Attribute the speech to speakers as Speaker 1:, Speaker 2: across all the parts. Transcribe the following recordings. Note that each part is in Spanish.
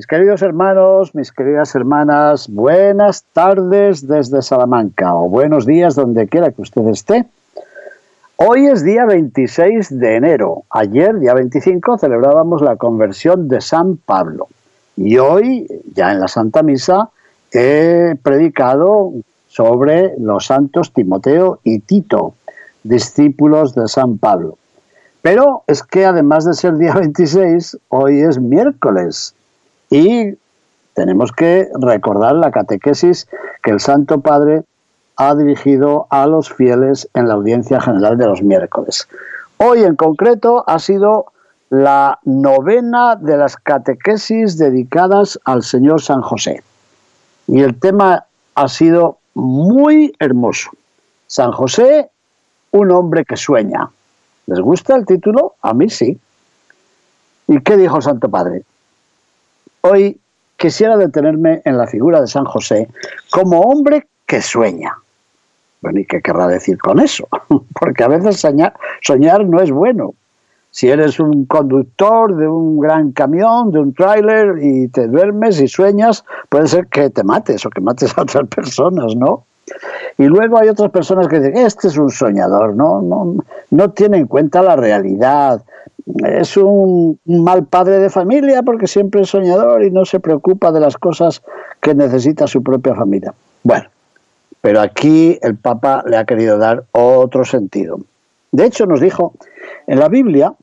Speaker 1: Mis queridos hermanos, mis queridas hermanas, buenas tardes desde Salamanca o buenos días donde quiera que usted esté. Hoy es día 26 de enero. Ayer, día 25, celebrábamos la conversión de San Pablo. Y hoy, ya en la Santa Misa, he predicado sobre los santos Timoteo y Tito, discípulos de San Pablo. Pero es que además de ser día 26, hoy es miércoles y tenemos que recordar la catequesis que el Santo Padre ha dirigido a los fieles en la audiencia general de los miércoles. Hoy en concreto ha sido la novena de las catequesis dedicadas al Señor San José. Y el tema ha sido muy hermoso. San José, un hombre que sueña. ¿Les gusta el título? A mí sí. ¿Y qué dijo el Santo Padre? Hoy quisiera detenerme en la figura de San José como hombre que sueña. Bueno, ¿y qué querrá decir con eso? Porque a veces soñar, no es bueno. Si eres un conductor de un gran camión, de un tráiler y te duermes y sueñas, puede ser que te mates o que mates a otras personas, ¿no? Y luego hay otras personas que dicen, este es un soñador, ¿no? No, no tiene en cuenta la realidad. Es un mal padre de familia porque siempre es soñador y no se preocupa de las cosas que necesita su propia familia. Bueno, pero aquí el Papa le ha querido dar otro sentido. De hecho, nos dijo, en la Biblia,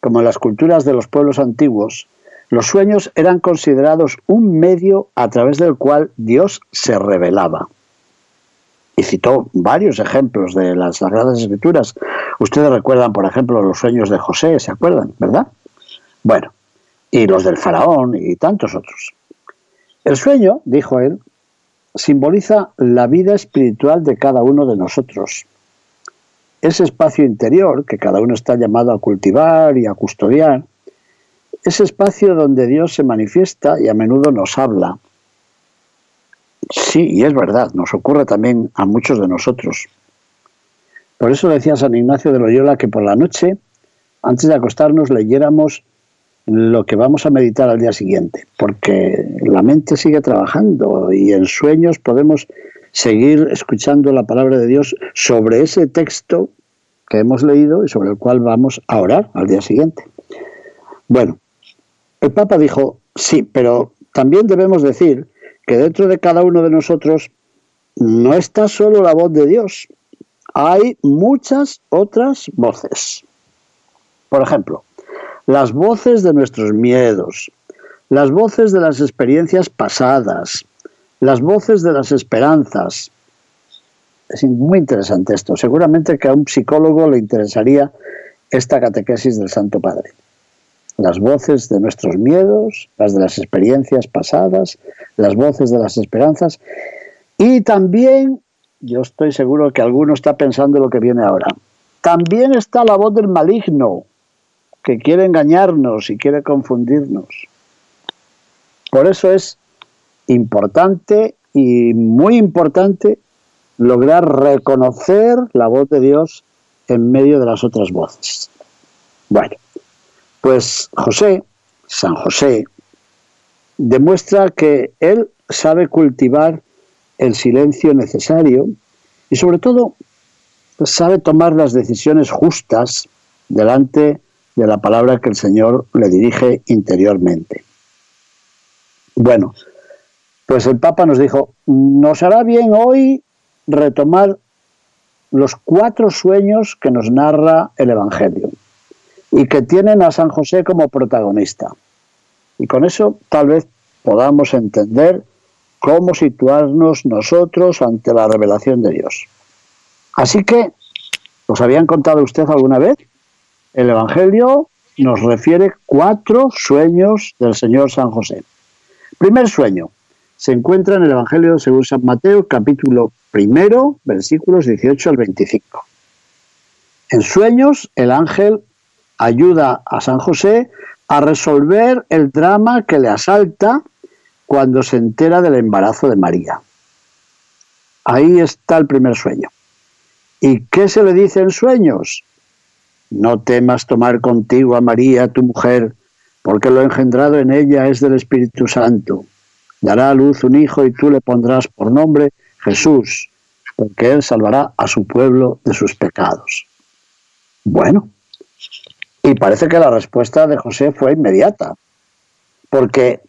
Speaker 1: como en las culturas de los pueblos antiguos, los sueños eran considerados un medio a través del cual Dios se revelaba. Y citó varios ejemplos de las Sagradas Escrituras. Ustedes recuerdan, por ejemplo, los sueños de José, ¿se acuerdan? ¿Verdad? Bueno, y los del faraón y tantos otros. El sueño, dijo él, simboliza la vida espiritual de cada uno de nosotros. Ese espacio interior que cada uno está llamado a cultivar y a custodiar, ese espacio donde Dios se manifiesta y a menudo nos habla. Sí, y es verdad, nos ocurre también a muchos de nosotros. Por eso decía San Ignacio de Loyola que por la noche, antes de acostarnos, leyéramos lo que vamos a meditar al día siguiente, porque la mente sigue trabajando y en sueños podemos seguir escuchando la palabra de Dios sobre ese texto que hemos leído y sobre el cual vamos a orar al día siguiente. Bueno, el Papa dijo, sí, pero también debemos decir que dentro de cada uno de nosotros no está solo la voz de Dios, hay muchas otras voces. Por ejemplo, las voces de nuestros miedos, las voces de las experiencias pasadas, las voces de las esperanzas. Es muy interesante esto. Seguramente que a un psicólogo le interesaría esta catequesis del Santo Padre. Las voces de nuestros miedos, las de las experiencias pasadas, las voces de las esperanzas. Y también, yo estoy seguro que alguno está pensando lo que viene ahora, también está la voz del maligno, que quiere engañarnos y quiere confundirnos. Por eso es importante y muy importante lograr reconocer la voz de Dios en medio de las otras voces. Bueno, pues José, San José, demuestra que él sabe cultivar el silencio necesario y sobre todo sabe tomar las decisiones justas delante de la palabra que el Señor le dirige interiormente. Bueno, pues el Papa nos dijo, nos hará bien hoy retomar los cuatro sueños que nos narra el Evangelio y que tienen a San José como protagonista. Y con eso tal vez podamos entender cómo situarnos nosotros ante la revelación de Dios. Así que, ¿os habían contado usted alguna vez? El Evangelio nos refiere cuatro sueños del Señor San José. Primer sueño se encuentra en el Evangelio según San Mateo, capítulo primero, versículos 18 al 25. En sueños, el ángel ayuda a San José a resolver el drama que le asalta cuando se entera del embarazo de María. Ahí está el primer sueño. ¿Y qué se le dice en sueños? No temas tomar contigo a María, tu mujer, porque lo engendrado en ella es del Espíritu Santo. Dará a luz un hijo y tú le pondrás por nombre Jesús, porque él salvará a su pueblo de sus pecados. Bueno, y parece que la respuesta de José fue inmediata, porque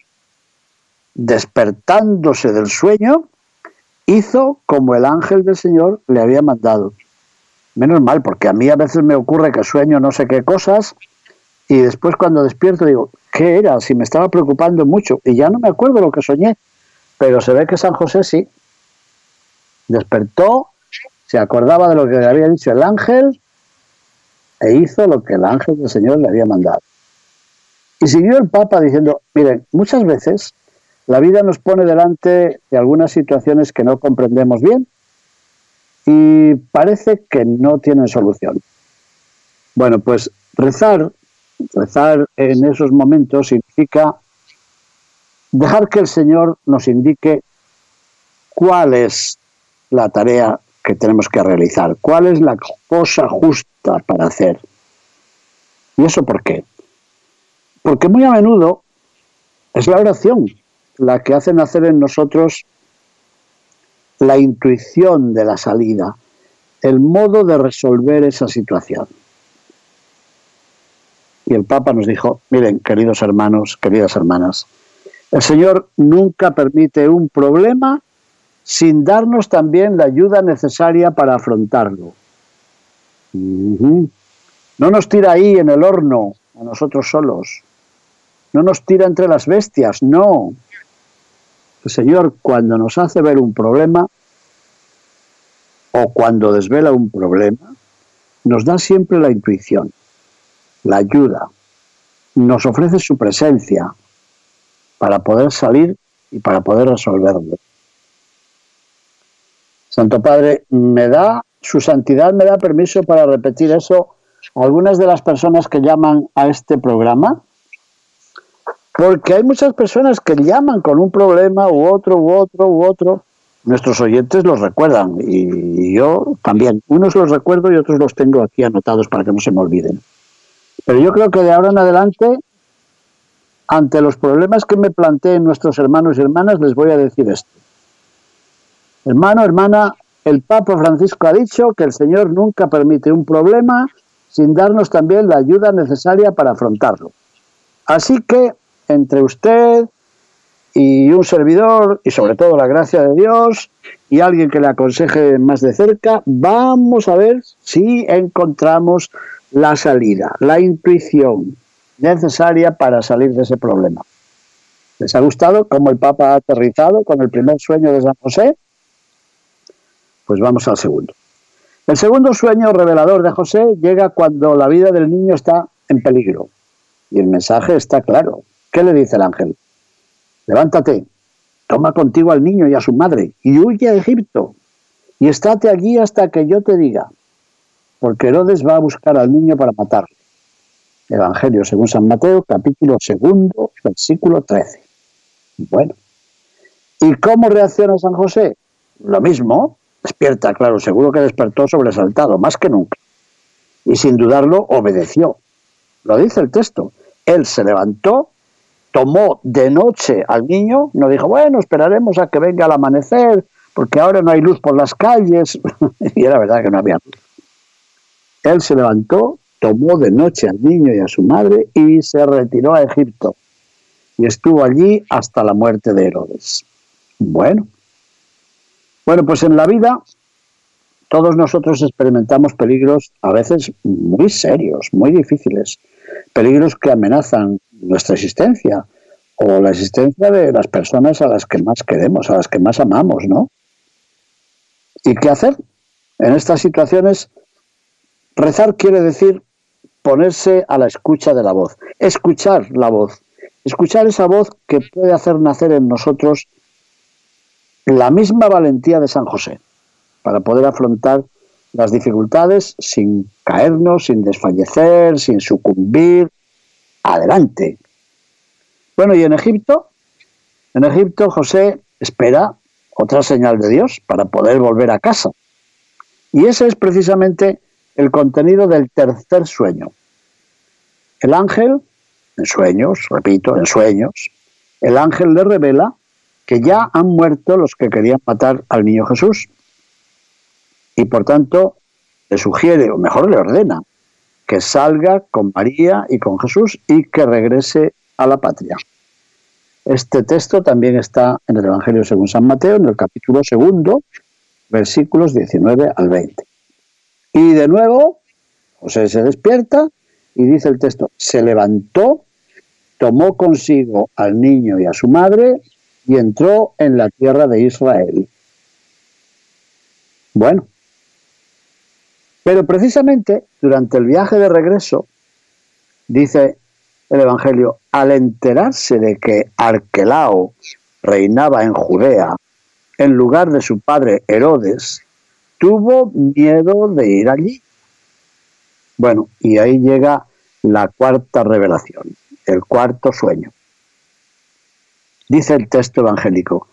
Speaker 1: despertándose del sueño, hizo como el ángel del Señor le había mandado. Menos mal, porque a mí a veces me ocurre que sueño no sé qué cosas y después cuando despierto digo, ¿qué era? Si me estaba preocupando mucho y ya no me acuerdo lo que soñé, pero se ve que San José sí. Despertó, se acordaba de lo que le había dicho el ángel e hizo lo que el ángel del Señor le había mandado. Y siguió el Papa diciendo, miren, muchas veces la vida nos pone delante de algunas situaciones que no comprendemos bien y parece que no tienen solución. Bueno, pues rezar, rezar en esos momentos significa dejar que el Señor nos indique cuál es la tarea que tenemos que realizar, cuál es la cosa justa para hacer. ¿Y eso por qué? Porque muy a menudo es la oración la que hace nacer en nosotros la intuición de la salida, el modo de resolver esa situación. Y el Papa nos dijo, miren, queridos hermanos, queridas hermanas, el Señor nunca permite un problema sin darnos también la ayuda necesaria para afrontarlo. No nos tira ahí en el horno a nosotros solos. No nos tira entre las bestias, no. El Señor cuando nos hace ver un problema o cuando desvela un problema, nos da siempre la intuición, la ayuda, nos ofrece su presencia para poder salir y para poder resolverlo. Santo Padre, me da, su santidad me da permiso para repetir eso algunas de las personas que llaman a este programa porque hay muchas personas que llaman con un problema u otro, u otro, u otro. Nuestros oyentes los recuerdan y yo también. Unos los recuerdo y otros los tengo aquí anotados para que no se me olviden. Pero yo creo que de ahora en adelante, ante los problemas que me planteen nuestros hermanos y hermanas, les voy a decir esto. Hermano, hermana, el Papa Francisco ha dicho que el Señor nunca permite un problema sin darnos también la ayuda necesaria para afrontarlo. Así que entre usted y un servidor, y sobre todo la gracia de Dios, y alguien que le aconseje más de cerca, vamos a ver si encontramos la salida, la intuición necesaria para salir de ese problema. ¿Les ha gustado cómo el Papa ha aterrizado con el primer sueño de San José? Pues vamos al segundo. El segundo sueño revelador de José llega cuando la vida del niño está en peligro. Y el mensaje está claro. ¿Qué le dice el ángel? Levántate, toma contigo al niño y a su madre y huye a Egipto y estate allí hasta que yo te diga, porque Herodes va a buscar al niño para matarlo. Evangelio según San Mateo, capítulo segundo, versículo 13. Bueno, ¿y cómo reacciona San José? Lo mismo, despierta, claro, seguro que despertó sobresaltado, más que nunca. Y sin dudarlo, obedeció. Lo dice el texto. Él se levantó tomó de noche al niño, no dijo, bueno, esperaremos a que venga el amanecer, porque ahora no hay luz por las calles, y era verdad que no había luz. Él se levantó, tomó de noche al niño y a su madre y se retiró a Egipto, y estuvo allí hasta la muerte de Herodes. Bueno, bueno, pues en la vida todos nosotros experimentamos peligros a veces muy serios, muy difíciles, peligros que amenazan nuestra existencia o la existencia de las personas a las que más queremos, a las que más amamos, ¿no? ¿Y qué hacer? En estas situaciones, rezar quiere decir ponerse a la escucha de la voz, escuchar la voz, escuchar esa voz que puede hacer nacer en nosotros la misma valentía de San José para poder afrontar las dificultades sin caernos, sin desfallecer, sin sucumbir. Adelante. Bueno, y en Egipto, en Egipto José espera otra señal de Dios para poder volver a casa. Y ese es precisamente el contenido del tercer sueño. El ángel, en sueños, repito, en sueños, el ángel le revela que ya han muerto los que querían matar al niño Jesús. Y por tanto le sugiere, o mejor le ordena, que salga con María y con Jesús y que regrese a la patria. Este texto también está en el Evangelio según San Mateo, en el capítulo segundo, versículos 19 al 20. Y de nuevo, José se despierta y dice el texto, se levantó, tomó consigo al niño y a su madre y entró en la tierra de Israel. Bueno, pero precisamente durante el viaje de regreso, dice el Evangelio, al enterarse de que Arquelao reinaba en Judea en lugar de su padre Herodes, tuvo miedo de ir allí. Bueno, y ahí llega la cuarta revelación, el cuarto sueño. Dice el texto evangélico,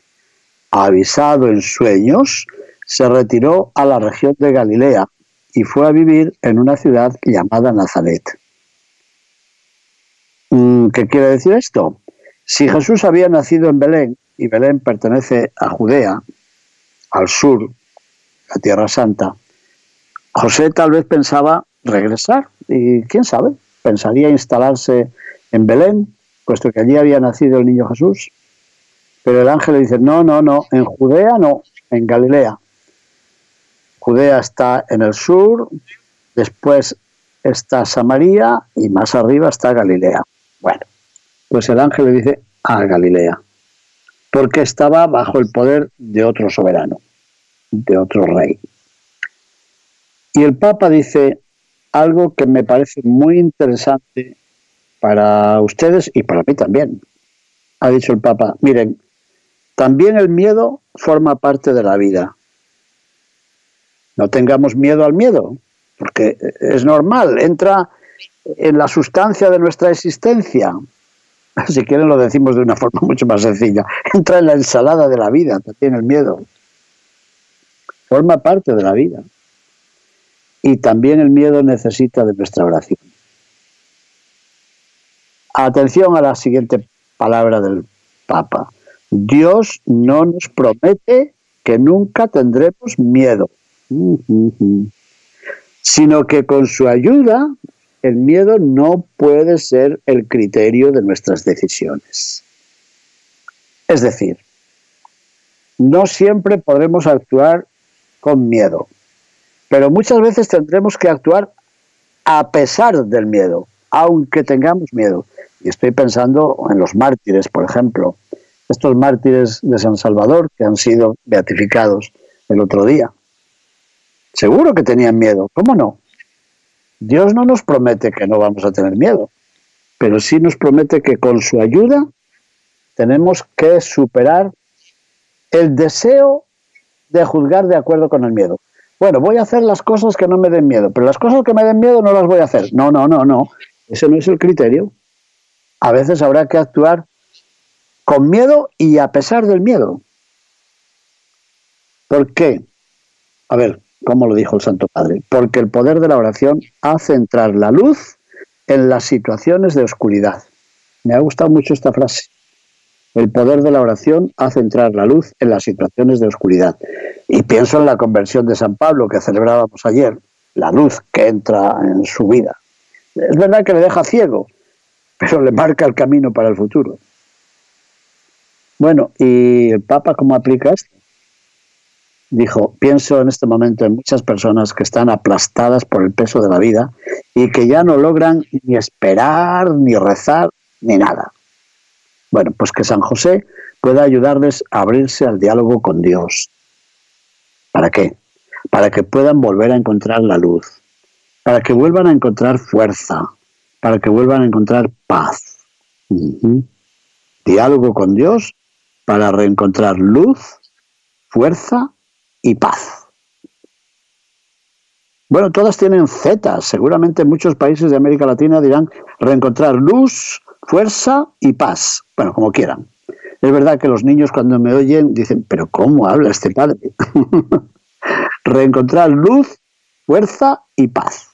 Speaker 1: avisado en sueños, se retiró a la región de Galilea y fue a vivir en una ciudad llamada Nazaret. Mm, ¿Qué quiere decir esto? Si Jesús había nacido en Belén, y Belén pertenece a Judea, al sur, la Tierra Santa, José tal vez pensaba regresar y quién sabe, pensaría instalarse en Belén, puesto que allí había nacido el niño Jesús. Pero el ángel le dice, no, no, no, en Judea no, en Galilea. Judea está en el sur, después está Samaria y más arriba está Galilea. Bueno, pues el ángel le dice a Galilea, porque estaba bajo el poder de otro soberano, de otro rey. Y el Papa dice algo que me parece muy interesante para ustedes y para mí también. Ha dicho el Papa, miren, también el miedo forma parte de la vida. No tengamos miedo al miedo, porque es normal, entra en la sustancia de nuestra existencia. Si quieren lo decimos de una forma mucho más sencilla. Entra en la ensalada de la vida, también el miedo. Forma parte de la vida. Y también el miedo necesita de nuestra oración. Atención a la siguiente palabra del Papa. Dios no nos promete que nunca tendremos miedo, sino que con su ayuda el miedo no puede ser el criterio de nuestras decisiones. Es decir, no siempre podremos actuar con miedo, pero muchas veces tendremos que actuar a pesar del miedo, aunque tengamos miedo. Y estoy pensando en los mártires, por ejemplo, estos mártires de San Salvador que han sido beatificados el otro día. Seguro que tenían miedo, ¿cómo no? Dios no nos promete que no vamos a tener miedo, pero sí nos promete que con su ayuda tenemos que superar el deseo de juzgar de acuerdo con el miedo. Bueno, voy a hacer las cosas que no me den miedo, pero las cosas que me den miedo no las voy a hacer. No, no, no, no. Ese no es el criterio. A veces habrá que actuar con miedo y a pesar del miedo. ¿Por qué? A ver, ¿cómo lo dijo el Santo Padre? Porque el poder de la oración hace entrar la luz en las situaciones de oscuridad. Me ha gustado mucho esta frase. El poder de la oración hace entrar la luz en las situaciones de oscuridad. Y pienso en la conversión de San Pablo que celebrábamos ayer, la luz que entra en su vida. Es verdad que le deja ciego, pero le marca el camino para el futuro. Bueno, ¿y el Papa cómo aplica esto? Dijo, pienso en este momento en muchas personas que están aplastadas por el peso de la vida y que ya no logran ni esperar, ni rezar, ni nada. Bueno, pues que San José pueda ayudarles a abrirse al diálogo con Dios. ¿Para qué? Para que puedan volver a encontrar la luz. para que vuelvan a encontrar fuerza, para que vuelvan a encontrar paz. Diálogo con Dios para reencontrar luz, fuerza y paz. Bueno, todas tienen Z. Seguramente muchos países de América Latina dirán reencontrar luz, fuerza y paz. Bueno, como quieran. Es verdad que los niños cuando me oyen dicen, pero ¿cómo habla este padre? reencontrar luz, fuerza y paz.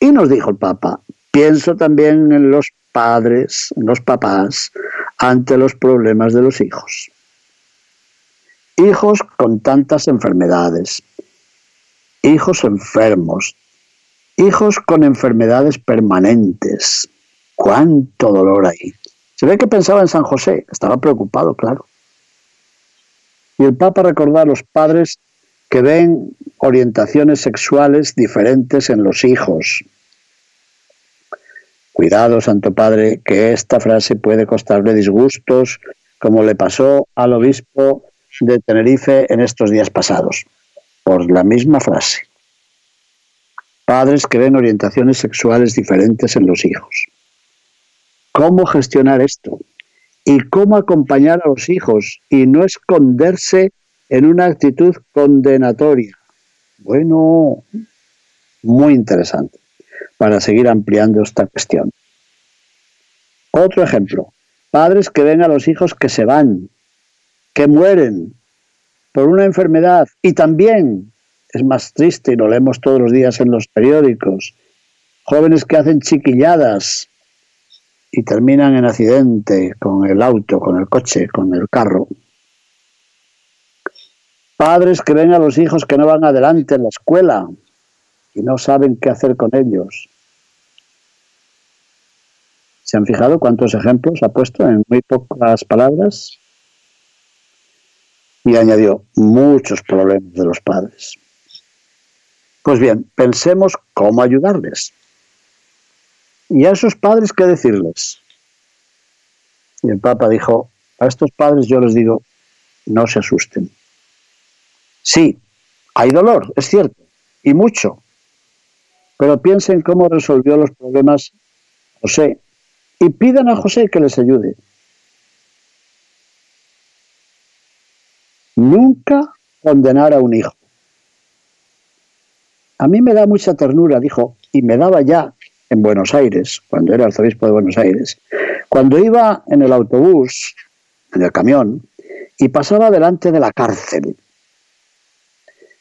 Speaker 1: Y nos dijo el Papa, pienso también en los padres, en los papás, ante los problemas de los hijos. Hijos con tantas enfermedades, hijos enfermos, hijos con enfermedades permanentes. ¿Cuánto dolor hay? Se ve que pensaba en San José, estaba preocupado, claro. Y el Papa recordaba a los padres que ven orientaciones sexuales diferentes en los hijos. Cuidado, Santo Padre, que esta frase puede costarle disgustos, como le pasó al obispo de Tenerife en estos días pasados, por la misma frase. Padres que ven orientaciones sexuales diferentes en los hijos. ¿Cómo gestionar esto? ¿Y cómo acompañar a los hijos y no esconderse en una actitud condenatoria? Bueno, muy interesante para seguir ampliando esta cuestión. Otro ejemplo, padres que ven a los hijos que se van, que mueren por una enfermedad y también es más triste y lo leemos todos los días en los periódicos, jóvenes que hacen chiquilladas y terminan en accidente con el auto, con el coche, con el carro. Padres que ven a los hijos que no van adelante en la escuela y no saben qué hacer con ellos. ¿Se han fijado cuántos ejemplos ha puesto en muy pocas palabras? Y añadió muchos problemas de los padres. Pues bien, pensemos cómo ayudarles. ¿Y a esos padres qué decirles? Y el Papa dijo, a estos padres yo les digo, no se asusten. Sí, hay dolor, es cierto, y mucho. Pero piensen cómo resolvió los problemas José y pidan a José que les ayude. Nunca condenar a un hijo. A mí me da mucha ternura, dijo, y me daba ya en Buenos Aires, cuando era arzobispo de Buenos Aires, cuando iba en el autobús, en el camión, y pasaba delante de la cárcel.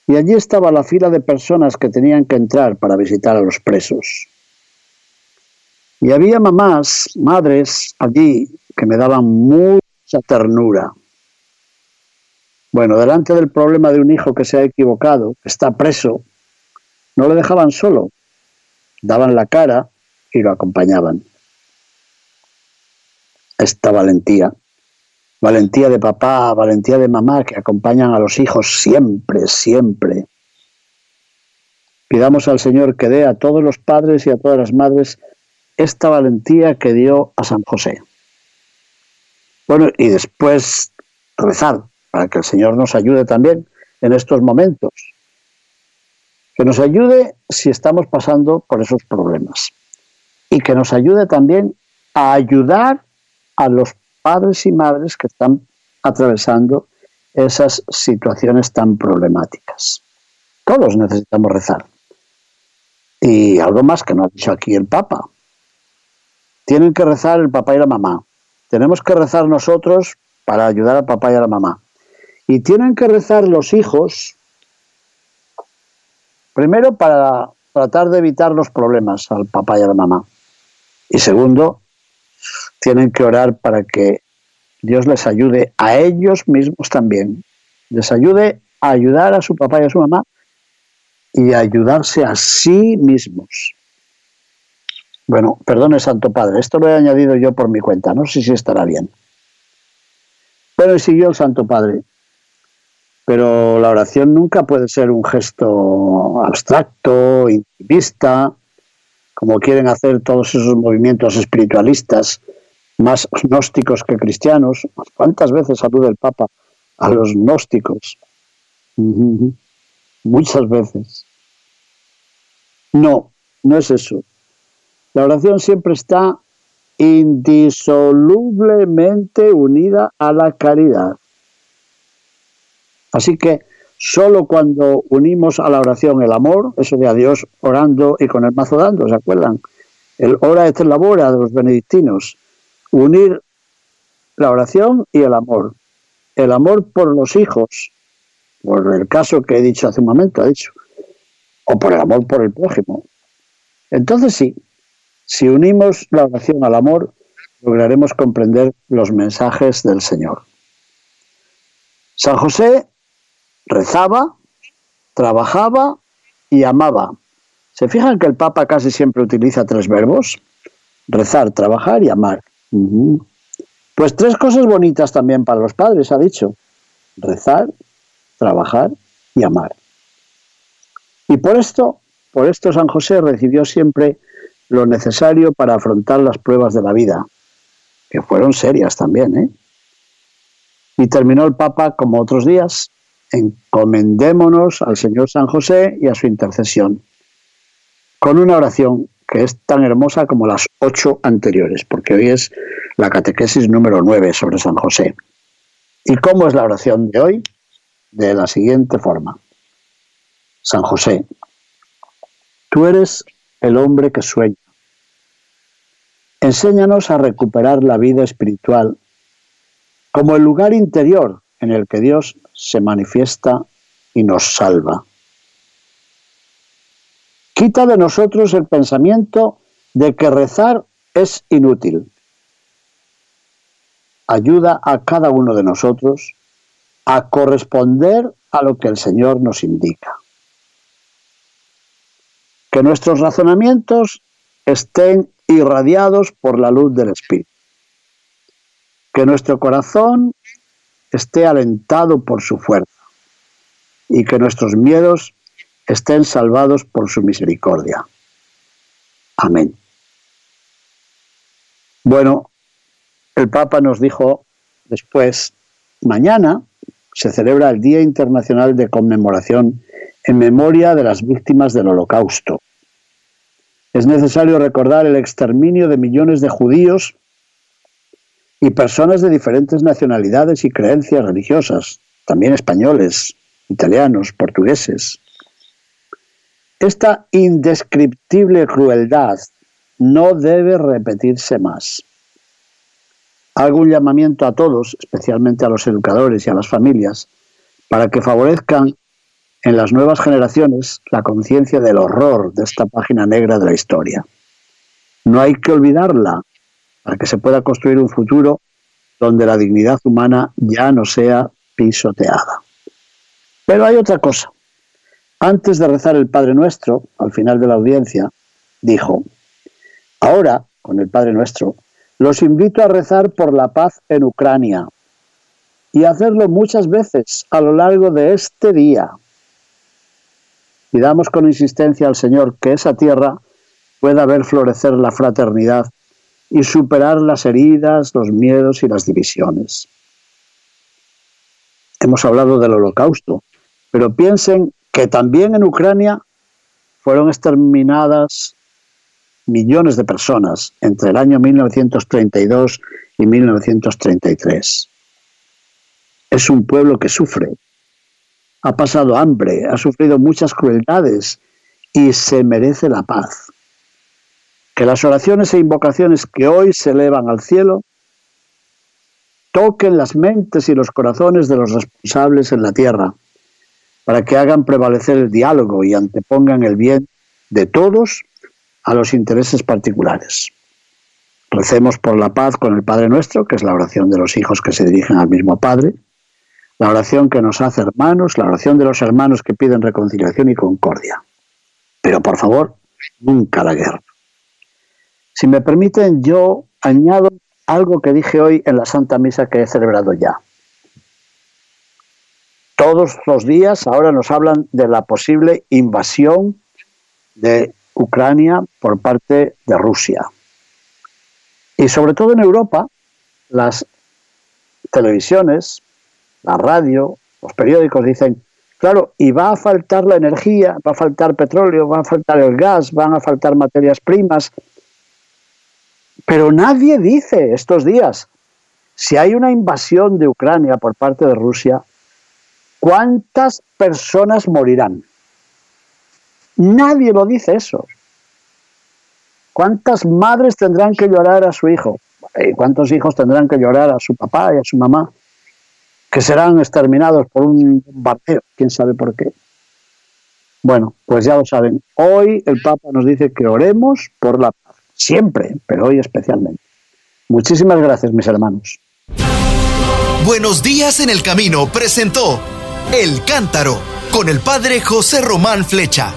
Speaker 1: Y allí estaba la fila de personas que tenían que entrar para visitar a los presos. Y había mamás, madres allí que me daban mucha ternura. Bueno, delante del problema de un hijo que se ha equivocado, que está preso, no le dejaban solo, daban la cara y lo acompañaban. Esta valentía, valentía de papá, valentía de mamá que acompañan a los hijos siempre, siempre. Pidamos al Señor que dé a todos los padres y a todas las madres esta valentía que dio a San José. Bueno, y después rezar para que el Señor nos ayude también en estos momentos que nos ayude si estamos pasando por esos problemas y que nos ayude también a ayudar a los padres y madres que están atravesando esas situaciones tan problemáticas. Todos necesitamos rezar. Y algo más que no ha dicho aquí el Papa. Tienen que rezar el papá y la mamá. Tenemos que rezar nosotros para ayudar al papá y a la mamá. Y tienen que rezar los hijos Primero, para tratar de evitar los problemas al papá y a la mamá. Y segundo, tienen que orar para que Dios les ayude a ellos mismos también. Les ayude a ayudar a su papá y a su mamá y a ayudarse a sí mismos. Bueno, perdone Santo Padre, esto lo he añadido yo por mi cuenta, no sé si estará bien. Pero siguió el Santo Padre, pero la oración nunca puede ser un gesto abstracto, intimista, como quieren hacer todos esos movimientos espiritualistas más gnósticos que cristianos. ¿Cuántas veces saluda el Papa a los gnósticos? Muchas veces. No, no es eso. La oración siempre está indisolublemente unida a la caridad. Así que solo cuando unimos a la oración el amor, eso de a Dios orando y con el mazo dando, ¿se acuerdan? El ora et labora de los benedictinos. Unir la oración y el amor. El amor por los hijos, por el caso que he dicho hace un momento, ha dicho, o por el amor por el prójimo. Entonces sí, si unimos la oración al amor, lograremos comprender los mensajes del Señor. San José rezaba, trabajaba y amaba. ¿Se fijan que el Papa casi siempre utiliza tres verbos? Rezar, trabajar y amar. Pues tres cosas bonitas también para los padres, ha dicho. Rezar, trabajar y amar. Y por esto, por esto San José recibió siempre lo necesario para afrontar las pruebas de la vida, que fueron serias también. ¿eh? Y terminó el Papa, como otros días, encomendémonos al Señor San José y a su intercesión, con una oración que es tan hermosa como las ocho anteriores, porque hoy es la catequesis número nueve sobre San José. ¿Y cómo es la oración de hoy? De la siguiente forma. San José, tú eres el hombre que sueña. Enséñanos a recuperar la vida espiritual como el lugar interior en el que Dios se manifiesta y nos salva. Quita de nosotros el pensamiento de que rezar es inútil. Ayuda a cada uno de nosotros a corresponder a lo que el Señor nos indica que nuestros razonamientos estén irradiados por la luz del Espíritu, que nuestro corazón esté alentado por su fuerza y que nuestros miedos estén salvados por su misericordia. Amén. Bueno, el Papa nos dijo después, mañana se celebra el Día Internacional de Conmemoración en memoria de las víctimas del Holocausto. Es necesario recordar el exterminio de millones de judíos y personas de diferentes nacionalidades y creencias religiosas, también españoles, italianos, portugueses. Esta indescriptible crueldad no debe repetirse más. Hago un llamamiento a todos, especialmente a los educadores y a las familias, para que favorezcan en las nuevas generaciones la conciencia del horror de esta página negra de la historia. No hay que olvidarla para que se pueda construir un futuro donde la dignidad humana ya no sea pisoteada. Pero hay otra cosa. Antes de rezar el Padre Nuestro, al final de la audiencia, dijo, ahora, con el Padre Nuestro, los invito a rezar por la paz en Ucrania y a hacerlo muchas veces a lo largo de este día Pidamos con insistencia al Señor que esa tierra pueda ver florecer la fraternidad y superar las heridas, los miedos y las divisiones. Hemos hablado del holocausto, pero piensen que también en Ucrania fueron exterminadas millones de personas entre el año 1932 y 1933. Es un pueblo que sufre, ha pasado hambre, ha sufrido muchas crueldades y se merece la paz. Que las oraciones e invocaciones que hoy se elevan al cielo toquen las mentes y los corazones de los responsables en la tierra, para que hagan prevalecer el diálogo y antepongan el bien de todos a los intereses particulares. Recemos por la paz con el Padre nuestro, que es la oración de los hijos que se dirigen al mismo Padre, la oración que nos hace hermanos, la oración de los hermanos que piden reconciliación y concordia. Pero por favor, nunca la guerra. Si me permiten, yo añado algo que dije hoy en la Santa Misa que he celebrado ya. Todos los días ahora nos hablan de la posible invasión de Ucrania por parte de Rusia. Y sobre todo en Europa, las televisiones, la radio, los periódicos dicen Claro, y va a faltar la energía, va a faltar petróleo, va a faltar el gas, van a faltar materias primas. Pero nadie dice estos días, si hay una invasión de Ucrania por parte de Rusia, ¿cuántas personas morirán? Nadie lo dice eso. ¿Cuántas madres tendrán que llorar a su hijo? ¿Y cuántos hijos tendrán que llorar a su papá y a su mamá? Que serán exterminados por un bombardeo, quién sabe por qué. Bueno, pues ya lo saben. Hoy el Papa nos dice que oremos por la paz. Siempre, pero hoy especialmente. Muchísimas gracias, mis hermanos.
Speaker 2: Buenos días en el camino presentó El Cántaro con el Padre José Román Flecha.